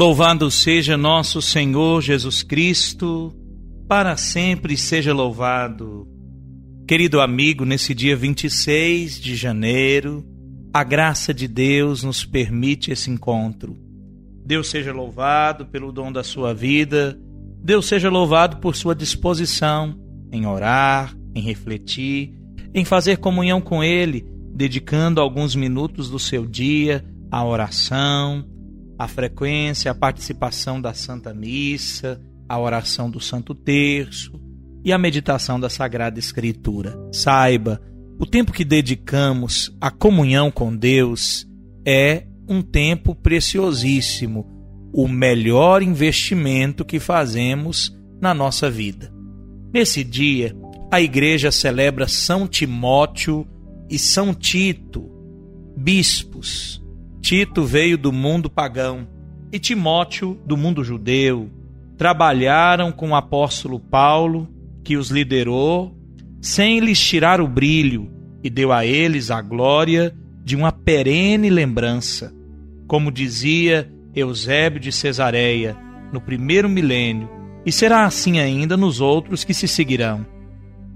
Louvado seja nosso Senhor Jesus Cristo, para sempre seja louvado. Querido amigo, nesse dia 26 de janeiro, a graça de Deus nos permite esse encontro. Deus seja louvado pelo dom da sua vida, Deus seja louvado por sua disposição em orar, em refletir, em fazer comunhão com Ele, dedicando alguns minutos do seu dia à oração, à frequência, à participação da Santa Missa, à oração do Santo Terço e à meditação da Sagrada Escritura. Saiba, o tempo que dedicamos à comunhão com Deus é um tempo preciosíssimo, o melhor investimento que fazemos na nossa vida. Nesse dia, a igreja celebra São Timóteo e São Tito, bispos. Tito veio do mundo pagão e Timóteo do mundo judeu. Trabalharam com o apóstolo Paulo, que os liderou sem lhes tirar o brilho, e deu a eles a glória de uma perene lembrança. Como dizia Eusébio de Cesareia no primeiro milênio, e será assim ainda nos outros que se seguirão.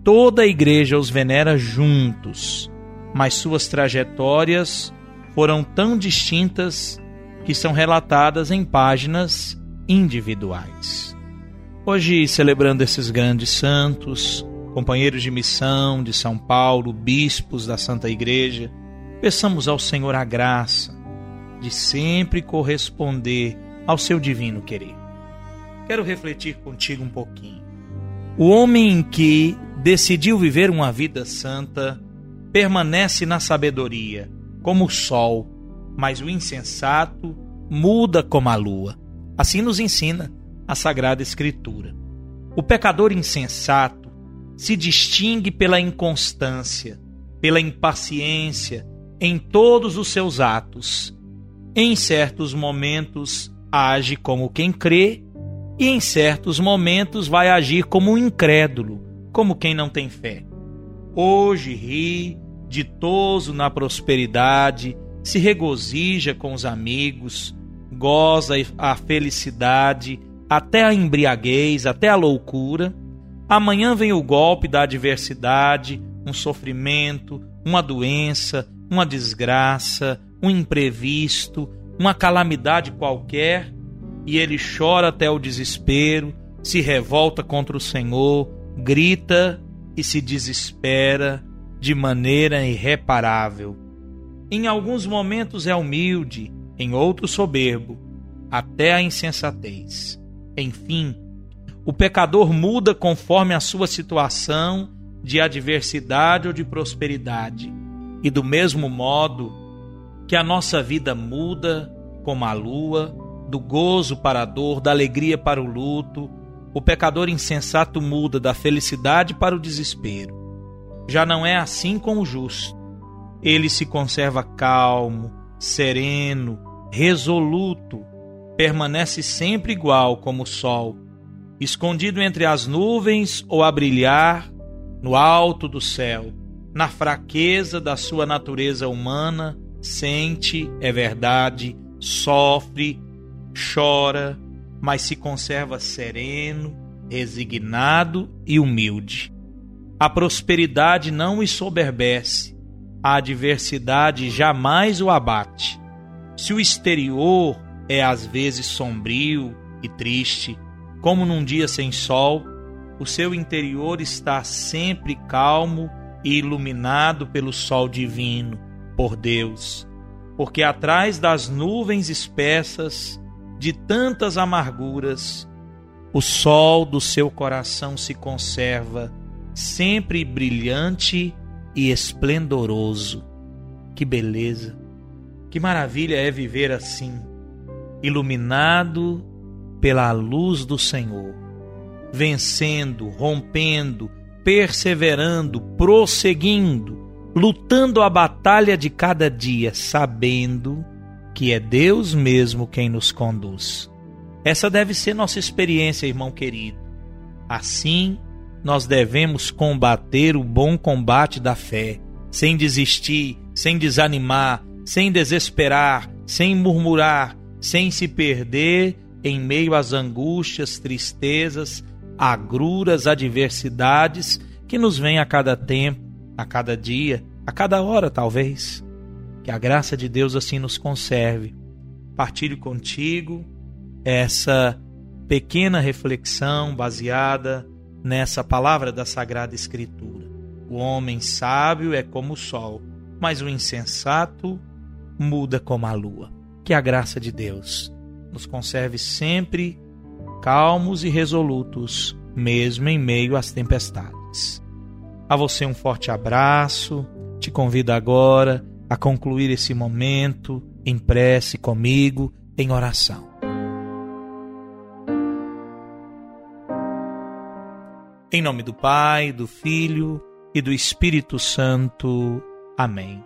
Toda a igreja os venera juntos, mas suas trajetórias foram tão distintas que são relatadas em páginas individuais. Hoje, celebrando esses grandes santos, companheiros de missão de São Paulo, bispos da Santa Igreja, peçamos ao Senhor a graça de sempre corresponder ao seu divino querer. Quero refletir contigo um pouquinho. O homem que decidiu viver uma vida santa permanece na sabedoria, como o sol, mas o insensato muda como a lua. Assim nos ensina a Sagrada Escritura. O pecador insensato se distingue pela inconstância, pela impaciência em todos os seus atos. Em certos momentos age como quem crê, e em certos momentos vai agir como um incrédulo, como quem não tem fé. Hoje ri, ditoso na prosperidade, se regozija com os amigos, goza a felicidade, até a embriaguez, até a loucura. Amanhã vem o golpe da adversidade, um sofrimento, uma doença, uma desgraça, um imprevisto, uma calamidade qualquer, e ele chora até o desespero, se revolta contra o Senhor, grita e se desespera de maneira irreparável. Em alguns momentos é humilde, em outros soberbo, até a insensatez. Enfim, o pecador muda conforme a sua situação de adversidade ou de prosperidade. E do mesmo modo que a nossa vida muda como a lua, do gozo para a dor, da alegria para o luto, o pecador insensato muda da felicidade para o desespero. Já não é assim com o justo. Ele se conserva calmo, sereno, resoluto, permanece sempre igual como o sol escondido entre as nuvens ou a brilhar no alto do céu. Na fraqueza da sua natureza humana, sente, é verdade, sofre, chora, mas se conserva sereno, resignado e humilde. A prosperidade não o soberbece, a adversidade jamais o abate. Se o exterior é às vezes sombrio e triste, como num dia sem sol, o seu interior está sempre calmo e iluminado pelo sol divino, por Deus. Porque atrás das nuvens espessas de tantas amarguras, o sol do seu coração se conserva sempre brilhante e esplendoroso. Que beleza! Que maravilha é viver assim, iluminado pela luz do Senhor, vencendo, rompendo, perseverando, prosseguindo, lutando a batalha de cada dia, sabendo que é Deus mesmo quem nos conduz. Essa deve ser nossa experiência, irmão querido. Assim, nós devemos combater o bom combate da fé, sem desistir, sem desanimar, sem desesperar, sem murmurar, sem se perder em meio às angústias, tristezas, agruras, adversidades que nos vêm a cada tempo, a cada dia, a cada hora, talvez. Que a graça de Deus assim nos conserve. Partilho contigo essa pequena reflexão baseada nessa palavra da Sagrada Escritura. O homem sábio é como o sol, mas o insensato muda como a lua. Que a graça de Deus nos conserve sempre calmos e resolutos, mesmo em meio às tempestades. A você um forte abraço. Te convido agora a concluir esse momento em prece comigo, em oração. Em nome do Pai, do Filho e do Espírito Santo. Amém.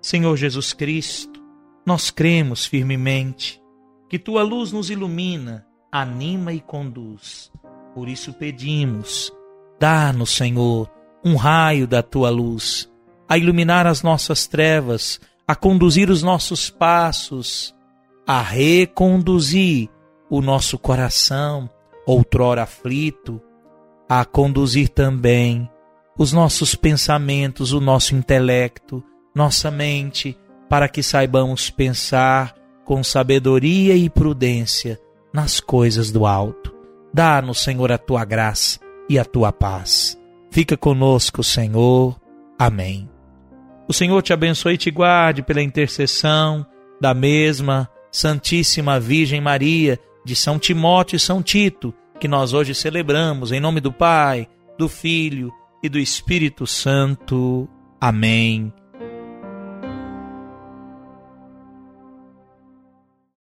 Senhor Jesus Cristo, nós cremos firmemente que tua luz nos ilumina, anima e conduz. Por isso pedimos, dá-nos, Senhor, um raio da tua luz a iluminar as nossas trevas, a conduzir os nossos passos, a reconduzir o nosso coração, outrora aflito, a conduzir também os nossos pensamentos, o nosso intelecto, nossa mente, para que saibamos pensar com sabedoria e prudência nas coisas do alto. Dá-nos, Senhor, a tua graça e a tua paz. Fica conosco, Senhor. Amém. O Senhor te abençoe e te guarde pela intercessão da mesma Santíssima Virgem Maria, de São Timóteo e São Tito, que nós hoje celebramos, em nome do Pai, do Filho e do Espírito Santo. Amém